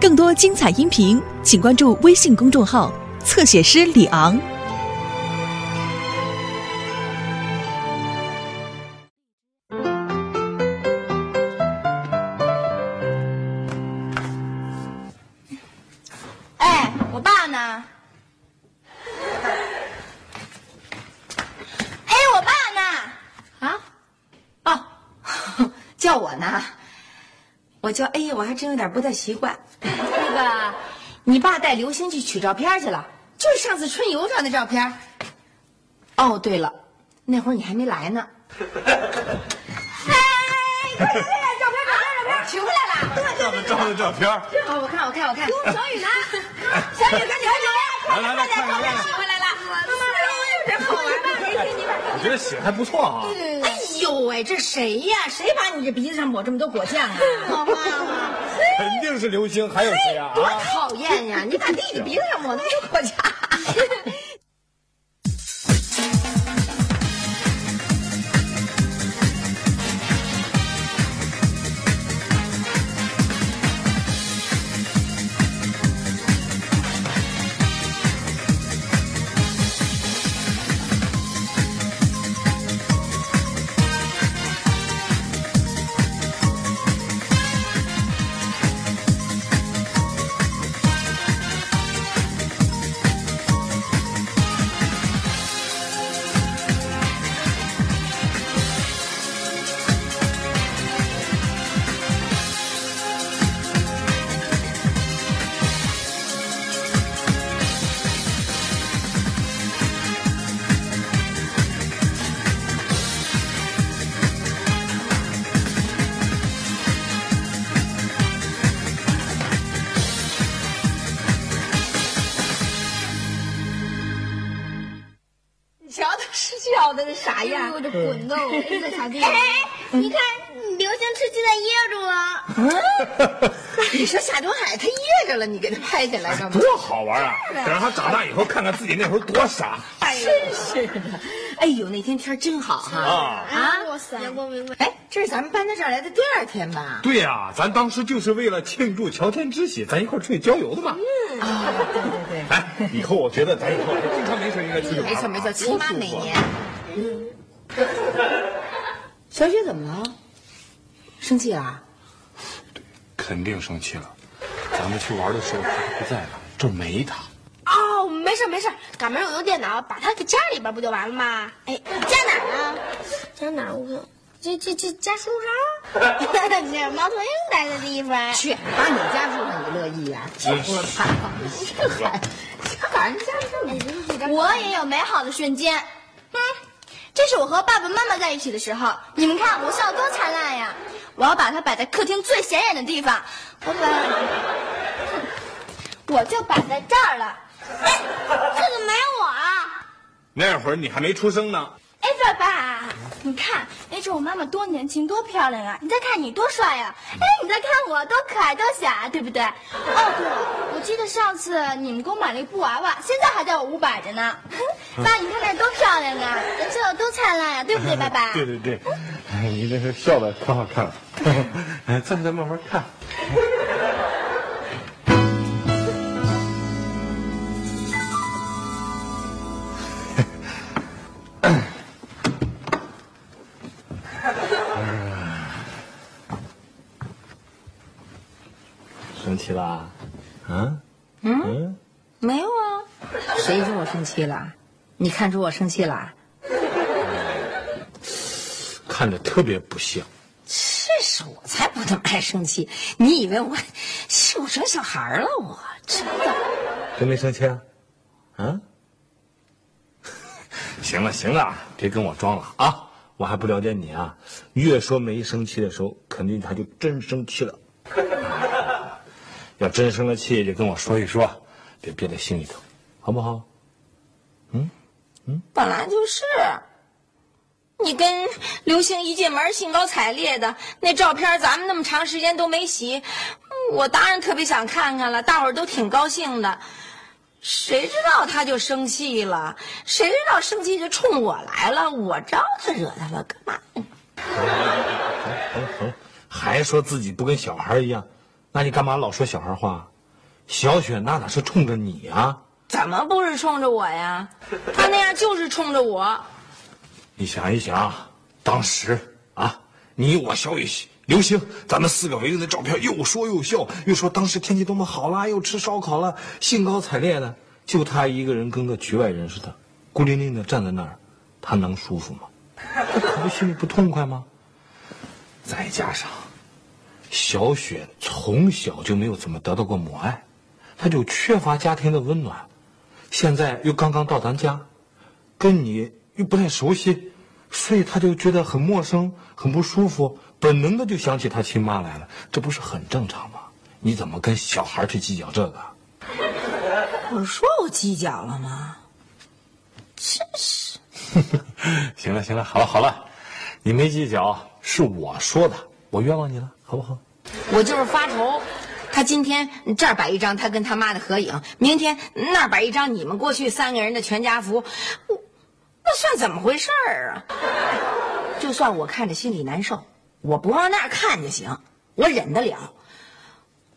更多精彩音频，请关注微信公众号“侧写师李昂”。哎，我爸呢？哎，我爸呢？啊？哦，叫我呢？我叫哎，我还真有点不太习惯。那个，你爸带刘星去取照片去了，就是上次春游上的照片。哦，对了，那会儿你还没来呢。哎，快点，快点，照片，照片，照片，取回来了。对对的照片，好，我看，我看，我看。小雨呢？小雨，快点，来来来快点，看看看看取回来了。妈妈，有点好玩吧？给给你吧。我觉得写的还不错啊。哎呦喂，这谁呀？谁把你这鼻子上抹这么多果酱啊？妈妈，肯定是刘星，还有谁啊？多啊，讨厌呀！你把弟弟鼻子上抹那么多果酱。我这滚到，我一直踩地。哎，你看，刘星吃鸡蛋噎住了。嗯，你说夏东海他噎着了，你给他拍下来干嘛？多好玩啊！等让他长大以后看看自己那会儿多傻真是的，哎呦，那天天真好哈！啊！啊，哇塞，阳光明媚。哎，这是咱们搬到这儿来的第二天吧？对呀、咱当时就是为了庆祝乔迁之喜，咱一块儿出去郊游的嘛。啊，对对对，哎，以后我觉得咱以后经常没事应该出去玩。没错没错，起码每年。小雪怎么了？生气啊？肯定生气了。咱们去玩的时候他不在了，这儿没他。哦，没事没事，赶明儿我用电脑把他给加里边不就完了吗？哎，加哪儿啊？加哪儿？我看，这这这加书上。这猫头鹰待的地方。去，把你加树上你乐意呀？这多怕，这还 把人加这么我也有美好的瞬间。嗯，这是我和爸爸妈妈在一起的时候，你们看我笑多灿烂呀！我要把它摆在客厅最显眼的地方，我把，我就摆在这儿了。哎，这怎么没有我啊？那会儿你还没出生呢。哎，爸爸，你看那时候我妈妈多年轻，多漂亮啊！你再看你多帅呀、哎，你再看我多可爱，多小啊，对不对？哦，对了，我记得上次你们给我买了一布娃娃，现在还在我屋摆着呢。爸，你看那多漂亮啊，人笑得多灿烂呀、对不对，爸爸？对对对，哎，你这是笑的可好看了。哎，咱再慢慢看。生气啦？啊？嗯？没有啊？谁说我生气了？你看出我生气了？看着特别不像。这是我才不那么爱生气。你以为我是我生小孩了？我真的。真没生气啊？啊？行了行了，别跟我装了啊！我还不了解你啊。越说没生气的时候，肯定他就真生气了。要真生了气，就跟我说一说，别憋在心里头，好不好？嗯嗯本来就是。你跟刘星一进门兴高采烈的那照片，咱们那么长时间都没洗，我当然特别想看看了。大伙儿都挺高兴的，谁知道他就生气了？谁知道生气就冲我来了？我招他惹他了，干嘛？行行，还说自己不跟小孩一样，那你干嘛老说小孩话？小雪那哪是冲着你啊？怎么不是冲着我呀？他那样就是冲着我。你想一想，当时啊，你我小雨、刘星，咱们四个围着那照片，又说又笑，又说当时天气多么好啦，又吃烧烤了，兴高采烈的。就他一个人跟个局外人似的，孤零零的站在那儿，他能舒服吗？他 可不心里不痛快吗？再加上小雪从小就没有怎么得到过母爱，她就缺乏家庭的温暖。现在又刚刚到咱家，跟你又不太熟悉，所以她就觉得很陌生，很不舒服，本能的就想起她亲妈来了。这不是很正常吗？你怎么跟小孩去计较这个？我说我计较了吗？真是。行了行了，好了好了，你没计较，是我说的，我冤枉你了，好不好？我就是发愁，他今天这儿摆一张他跟他妈的合影，明天那儿摆一张你们过去三个人的全家福，我那算怎么回事儿啊？就算我看着心里难受，我不往那儿看就行，我忍得了。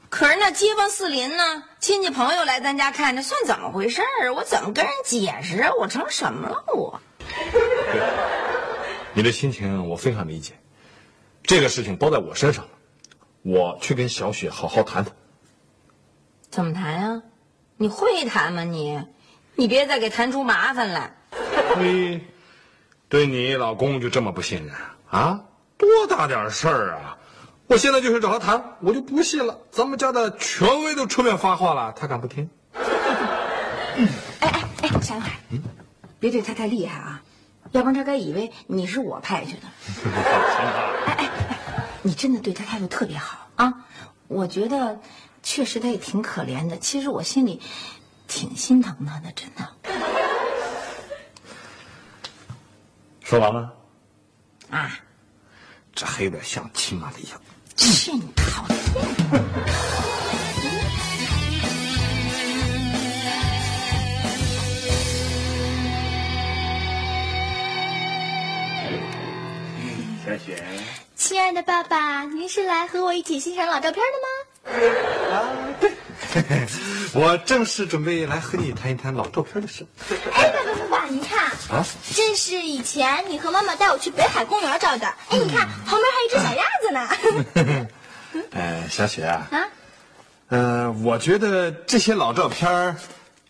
可是那街坊四邻呢，亲戚朋友来咱家看，这算怎么回事儿？我怎么跟人解释啊？我成什么了我？你的心情我非常理解，这个事情包在我身上了，我去跟小雪好好谈谈。怎么谈啊？你会谈吗你？你别再给谈出麻烦来。你对你老公就这么不信任啊？多大点事儿啊！我现在就去找他谈，我就不信了，咱们家的权威都出面发话了，他敢不听？哎哎哎，夏云海，嗯，别对他太厉害啊，要不然他该以为你是我派去的。哎哎哎，你真的对他态度特别好啊！我觉得确实他也挺可怜的，其实我心里挺心疼他的，真的。说完了？啊，这还有点像亲妈的样子。去你讨厌！小雪，亲爱的爸爸，您是来和我一起欣赏老照片的吗？啊，对，我正是准备来和你谈一谈老照片的事。哎，爸爸爸爸，你看啊，这是以前你和妈妈带我去北海公园照的。哎，你看旁边还有一只小鸭子呢。呃，小雪啊，啊，呃，我觉得这些老照片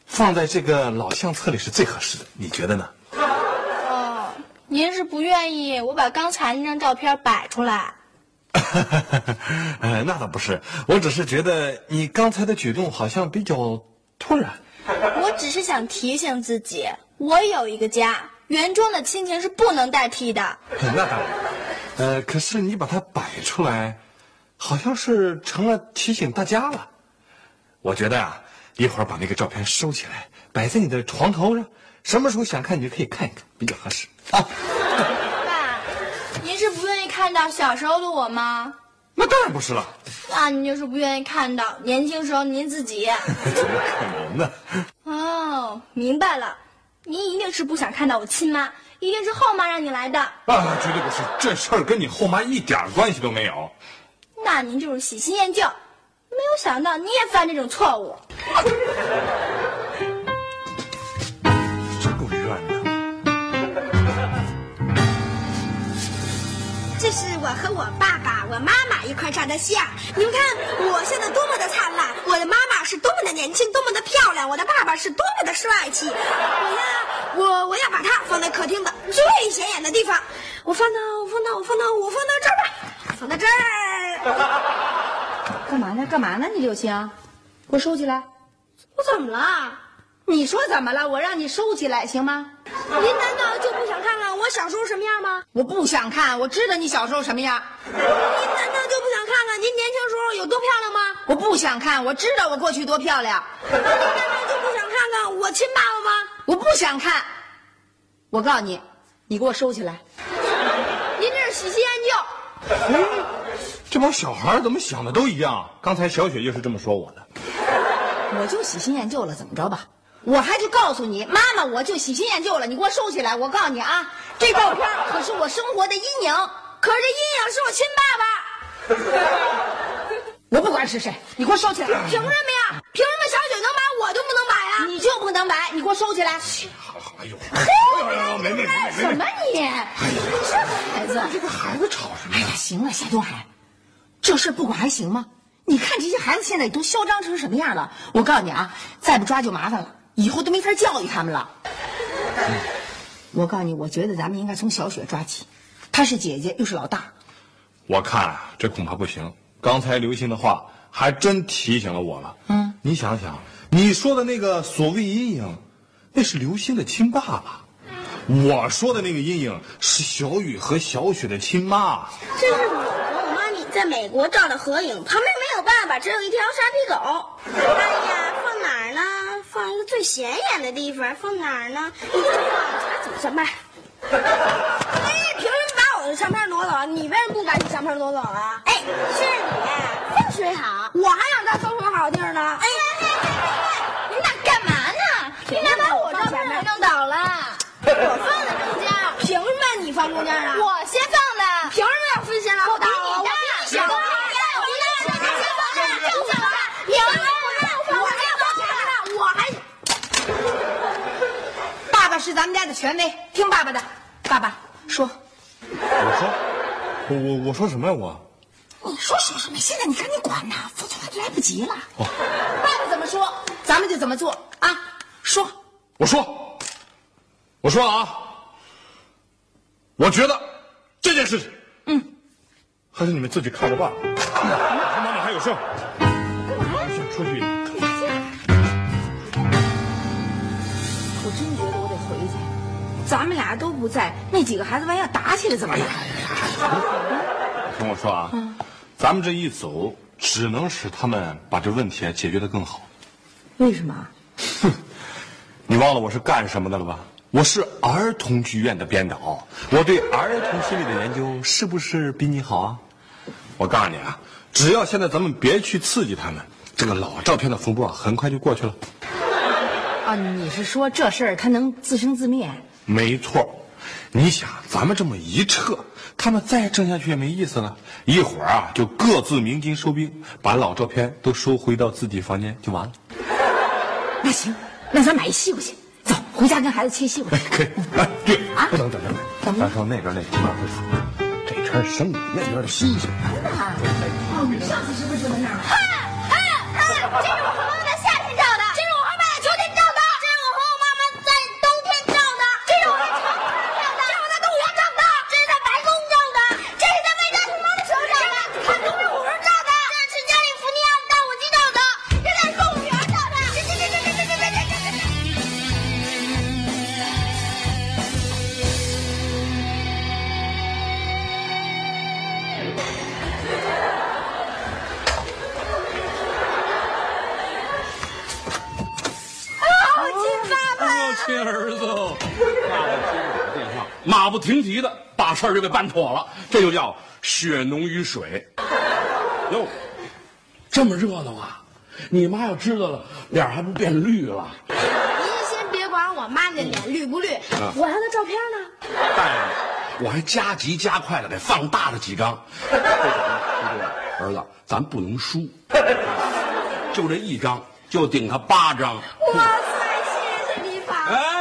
放在这个老相册里是最合适的，你觉得呢？哦，您是不愿意我把刚才那张照片摆出来？呃，那倒不是，我只是觉得你刚才的举动好像比较突然。我只是想提醒自己，我有一个家，原装的亲情是不能代替的。那当然，呃，可是你把它摆出来。好像是成了提醒大家了，我觉得啊，一会儿把那个照片收起来，摆在你的床头上，什么时候想看你就可以看一看，比较合适啊。爸，您是不愿意看到小时候的我吗？那当然不是了。那您就是不愿意看到年轻时候您自己？怎么可能呢？哦，明白了，您一定是不想看到我亲妈，一定是后妈让你来的。啊，绝对不是，这事儿跟你后妈一点关系都没有。那您就是喜新厌旧，没有想到你也犯这种错误。长得像。你们看，我现在多么的灿烂，我的妈妈是多么的年轻，多么的漂亮，我的爸爸是多么的帅气。我呀，我我要把它放在客厅的最显眼的地方。我放到，我放到，我放到，我放到这儿吧，放到这儿。干嘛呢？干嘛呢？你刘星，给我收起来！我怎么了？你说怎么了？我让你收起来行吗？您难道就不想看看我小时候什么样吗？我不想看，我知道你小时候什么样。您难道就不想看看您年轻时候有多漂亮吗？我不想看，我知道我过去多漂亮。您难道就不想看看我亲爸爸吗？我不想看。我告诉你，你给我收起来。您这是喜新厌旧。这帮小孩怎么想的都一样？刚才小雪就是这么说我的。我就喜新厌旧了，怎么着吧？我还就告诉你，妈妈，我就喜新厌旧了，你给我收起来。我告诉你啊，这照片可是我生活的阴影，可是这阴影是我亲爸爸。我不管是谁，你给我收起来。凭什么呀？凭什么小雪能买，我就不能买呀？你就不能买，你给我收起来。好好，哎呦，哎呦，梅梅梅梅什么你？你这孩子，这个孩子吵什么？哎呀，行了，夏东海，这事不管还行吗？你看这些孩子现在都嚣张成什么样了？我告诉你啊，再不抓就麻烦了，以后都没法教育他们了。我告诉你，我觉得咱们应该从小雪抓起，她是姐姐又是老大。我看啊，这恐怕不行。刚才刘星的话还真提醒了我了。嗯，你想想，你说的那个所谓阴影，那是刘星的亲爸爸；我说的那个阴影是小雨和小雪的亲妈。这是我和我妈咪在美国照的合影，旁边没有爸爸，只有一条沙皮狗。哎呀？放一个最显眼的地方。放哪儿呢？一直放，查怎么上班？哎，凭什么把我的相片挪走了？你为什么不把你相片挪走啊？哎，是你，风水好，我还想在风水好地儿呢。哎，你们俩干嘛呢？你俩把我照片给弄倒了。我放在中间，凭什么你放中间啊？我先放的。凭什么要分先让后大？我比你小。我我先放的，正确了。凭什么我还要放前面呢，我还。爸爸是咱们家的权威，听爸爸的。爸爸说，我说，我我我说什么呀？我你说说什么？现在你赶紧管呐，否则来不及了。哦爸爸怎么说，咱们就怎么做啊！说，我说，我说啊，我觉得这件事情，嗯，还是你们自己看着办。妈妈还有事，先出去。我真觉得。咱们俩都不在，那几个孩子万一要打起来怎么办？听我说啊，咱们这一走，只能使他们把这问题啊解决得更好。为什么？哼你忘了我是干什么的了吧？我是儿童剧院的编导，我对儿童心理的研究是不是比你好啊？我告诉你啊，只要现在咱们别去刺激他们，这个老照片的风波啊很快就过去了。啊，你是说这事儿他能自生自灭？没错，你想咱们这么一撤，他们再争下去也没意思了。一会儿啊，就各自鸣金收兵，把老照片都收回到自己房间就完了。那行，那咱买一西瓜去，走，回家跟孩子切西瓜。哎 可以，哎，对，啊不能等着买，怎么了咱上那边那地方这圈生意那边的新鲜。哦，你上次是不是就在那儿？啊啊！这是我停蹄的把事儿就给办妥了，这就叫血浓于水。哟，这么热闹啊！你妈要知道了，脸还不变绿了？您先别管我妈那脸绿不绿，我要那照片呢。大爷我还加急加快了给放大了几张。儿子，咱不能输，就这一张就顶他八张。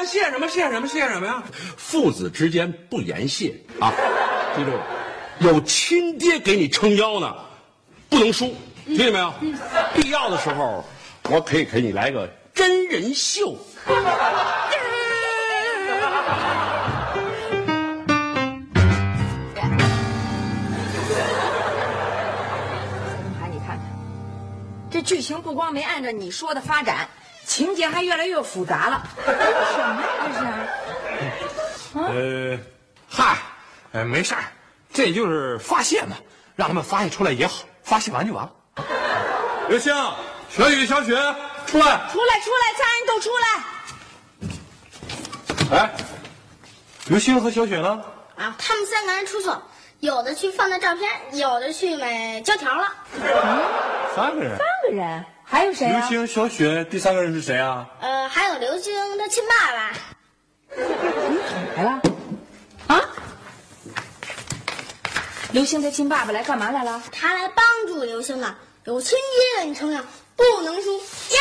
谢什么谢什么谢什么呀？父子之间不言谢啊！记住了，有亲爹给你撑腰呢，不能输，听见没有？必要的时候，我可以给你来个真人秀。东海，你看看，这剧情不光没按照你说的发展，情节还越来越复杂了。什么呀这是？呃，嗨，呃，没事儿，这就是发泄嘛，让他们发泄出来也好，发泄完就完了。刘星、小雨、小雪，出来！出来，出来，家人都出来！哎，刘星和小雪呢？啊，他们三个人出去了，有的去放那照片，有的去买胶条了。嗯三个人。三个人，还有谁啊？刘星、小雪，第三个人是谁啊？呃，还有刘星他亲爸爸。来了。啊？刘星他亲爸爸来干嘛来了？他来帮助刘星的。有亲爹的你成长不能输，耶！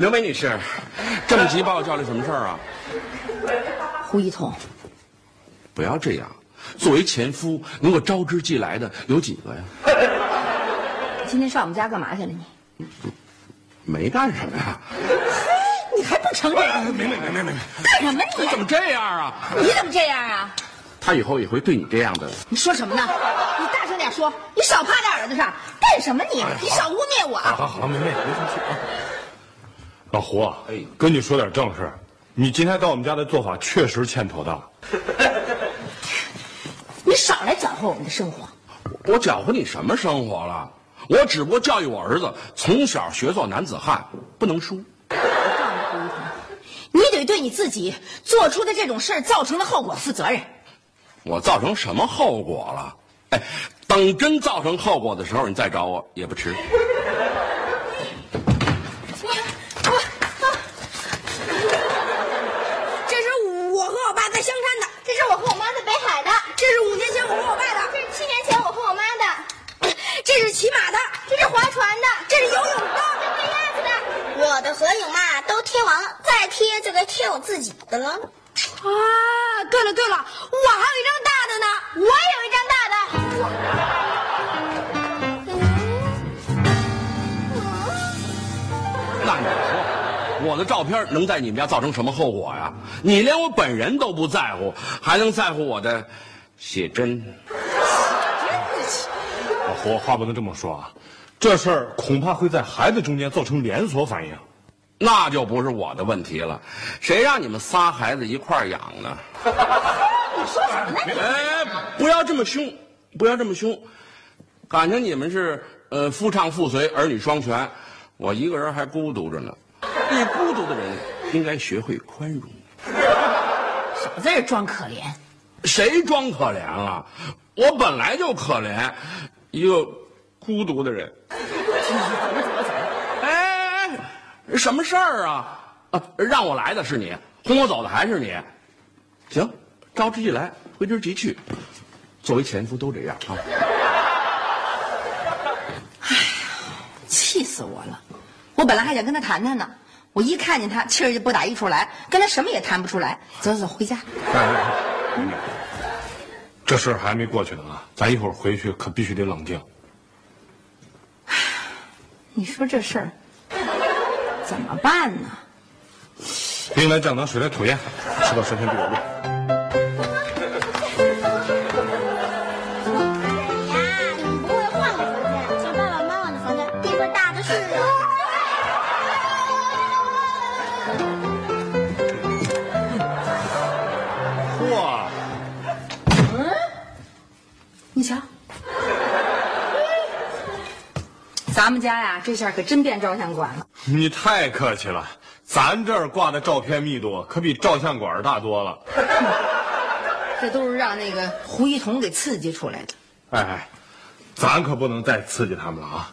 刘梅女士，这么急把我叫来什么事儿啊？胡一彤，不要这样，作为前夫，能够招之即来的有几个呀？今天上我们家干嘛去了你？没干什么呀。你还不承认？没没没没没，干什么你？怎么这样啊？你怎么这样啊？他以后也会对你这样的。你说什么呢？你大声点说！你少趴在耳朵上，干什么你？你少污蔑我！好好，梅梅别生气啊。老胡啊，哎跟你说点正事，你今天到我们家的做法确实欠妥当。你少来搅和我们的生活。我搅和你什么生活了？我只不过教育我儿子从小学做男子汉，不能输。我告诉你，胡一彤，你得对你自己做出的这种事儿造成的后果负责任。我造成什么后果了？哎，等真造成后果的时候，你再找我也不迟。这是我和我爸在香山的，这是我和我妈在北海的，这是五年前我和我爸的，这是七年前我和我妈的，这是骑马的，这是划船的，这是游泳的。这鸭子的。我的合影嘛都贴完了，再贴就我自己的了。啊，对了对了，我还有一张大的呢，我也有一张大的。那你说，我的照片能在你们家造成什么后果呀？你连我本人都不在乎，还能在乎我的写真？老胡，话不能这么说啊，这事儿恐怕会在孩子中间造成连锁反应。那就不是我的问题了，谁让你们仨孩子一块儿养呢？你说什么呢？哎，不要这么凶，不要这么凶，感情你们是呃夫唱妇随，儿女双全，我一个人还孤独着呢。对孤独的人应该学会宽容。少在这装可怜。谁装可怜了？我本来就可怜，一个孤独的人。什么事儿啊？啊，让我来的是你，轰我走的还是你。行，招之即来，挥之即去。作为前夫都这样啊。哎呀气死我了！我本来还想跟他谈谈呢，我一看见他，气儿就不打一处来，跟他什么也谈不出来。走走，回家。哎，这事儿还没过去呢啊，咱一会儿回去可必须得冷静。你说这事儿怎么办呢？兵来将挡，水来土掩，吃到山前必有路。咱们家呀，这下可真变照相馆了。你太客气了，咱这儿挂的照片密度可比照相馆大多了。这都是让那个胡一彤给刺激出来的。哎哎，咱可不能再刺激他们了啊！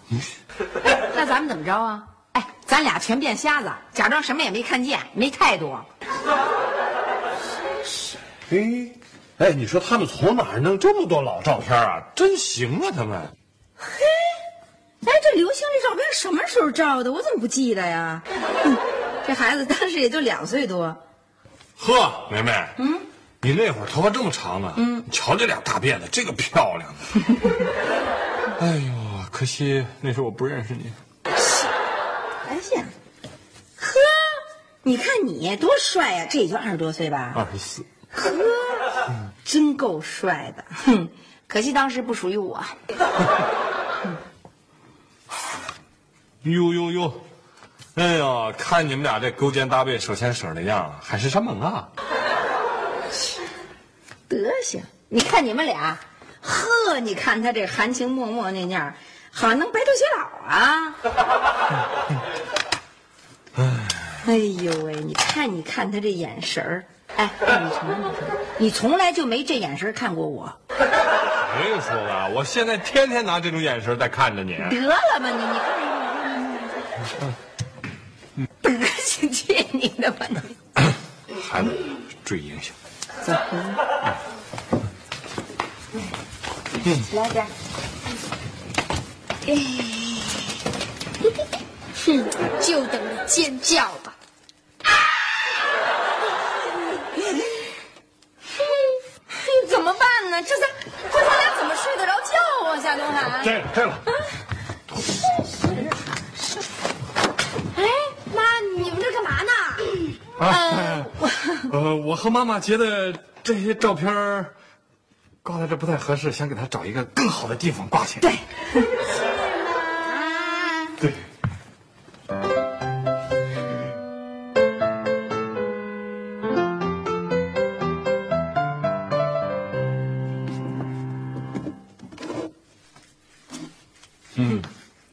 那咱们怎么着啊？哎，咱俩全变瞎子，假装什么也没看见，没态度。哎，哎，你说他们从哪儿弄这么多老照片啊？真行啊，他们。哎，这刘星这照片什么时候照的？我怎么不记得呀？嗯这孩子当时也就两岁多。呵，梅梅，嗯，你那会儿头发这么长呢，嗯，你瞧这俩大辫子，这个漂亮的。哎呦，可惜那时候我不认识你。哎呀，呵，你看你多帅呀、这也就二十多岁吧？二十四，真够帅的。哼，可惜当时不属于我。呦呦呦，哎呀，看你们俩这勾肩搭背、手牵手的样儿，海誓山盟啊！德行，你看你们俩，呵，你看他这含情脉脉那样儿，好像能白头偕老啊。哎呦喂，你看，你看他这眼神儿，哎，你承认不承认？你从来就没这眼神看过我。谁说的？我现在天天拿这种眼神在看着你。得了吧你，你看，德去你的吧！孩子注意影响。走，来点。哼，就等着尖叫吧。怎么办呢？这咱这咱俩怎么睡得着觉啊？夏东海。这这了。哎，妈，你们这干嘛呢？啊，呃，我和妈妈觉得这些照片儿挂在这不太合适，想给他找一个更好的地方挂起来。对，对。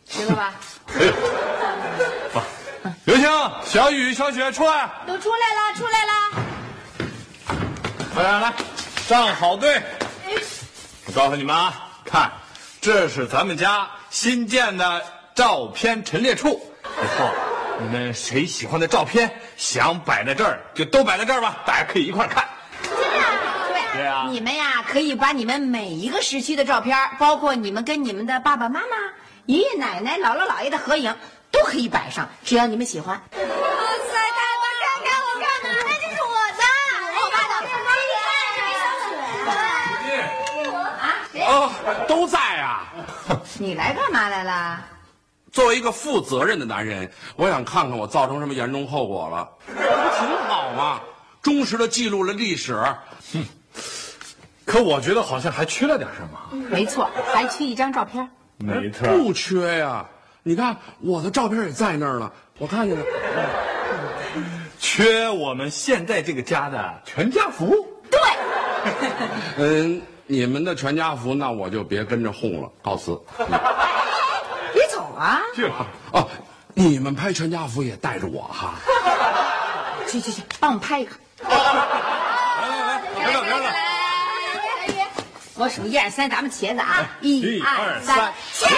行了吧？刘星、小雨、小雪出来，都出来了。来来来，站好队。我告诉你们啊，看，这是咱们家新建的照片陈列处。以后你们谁喜欢的照片想摆在这儿，就都摆在这儿吧，大家可以一块儿看。对对啊你们呀可以把你们每一个时期的照片，包括你们跟你们的爸爸妈妈、爷爷奶奶、姥姥姥爷的合影，都可以摆上，只要你们喜欢。哇塞，大家看看，我看看，哎，这是我的，我爸的，哦，都在啊。你来干嘛来了？作为一个负责任的男人，我想看看我造成什么严重后果了，这不挺好吗？忠实的记录了历史。哼可我觉得好像还缺了点什么。没错，还缺一张照片。没错不缺呀，你看我的照片也在那儿了，我看见了。缺我们现在这个家的全家福。对，嗯，你们的全家福，那我就别跟着哄了，告辞。别走啊！去了。哦，你们拍全家福也带着我哈。去去去，帮我们拍一个。来来来，别了别了。我数一二三，咱们茄子啊！一二三三，茄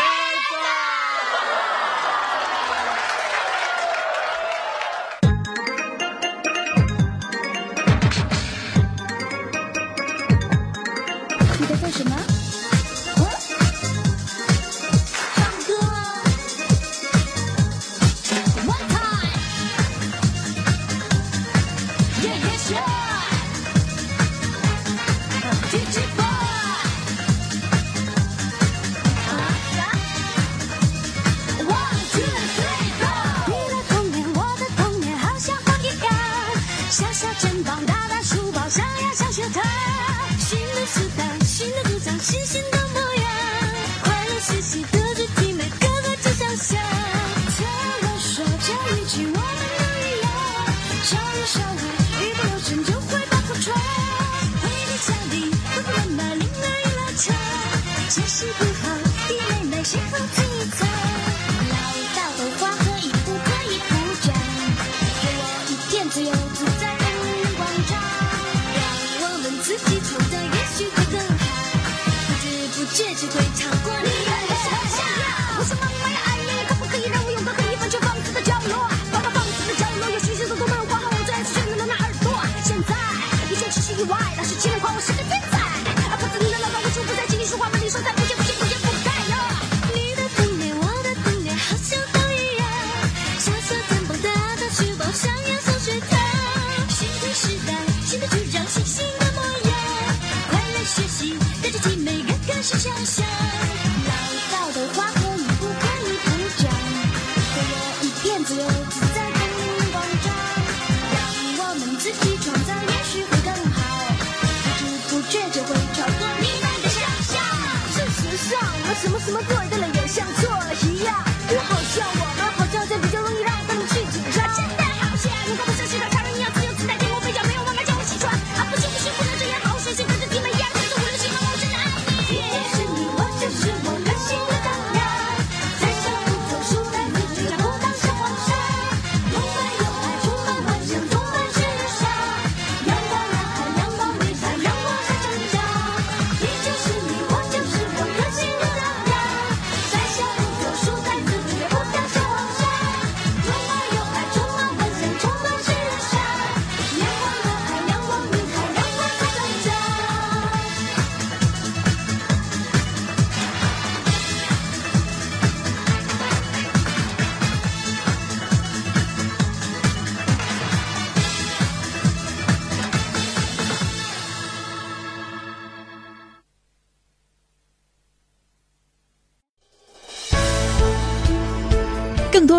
起，我们都一样，笑一笑美，个个是强项。老道的话可以不可以不讲？给我一片自由自在的广场，让我们自己创造，也许会更好。不知不觉就会超过你们的想象。事实上，我什么什么做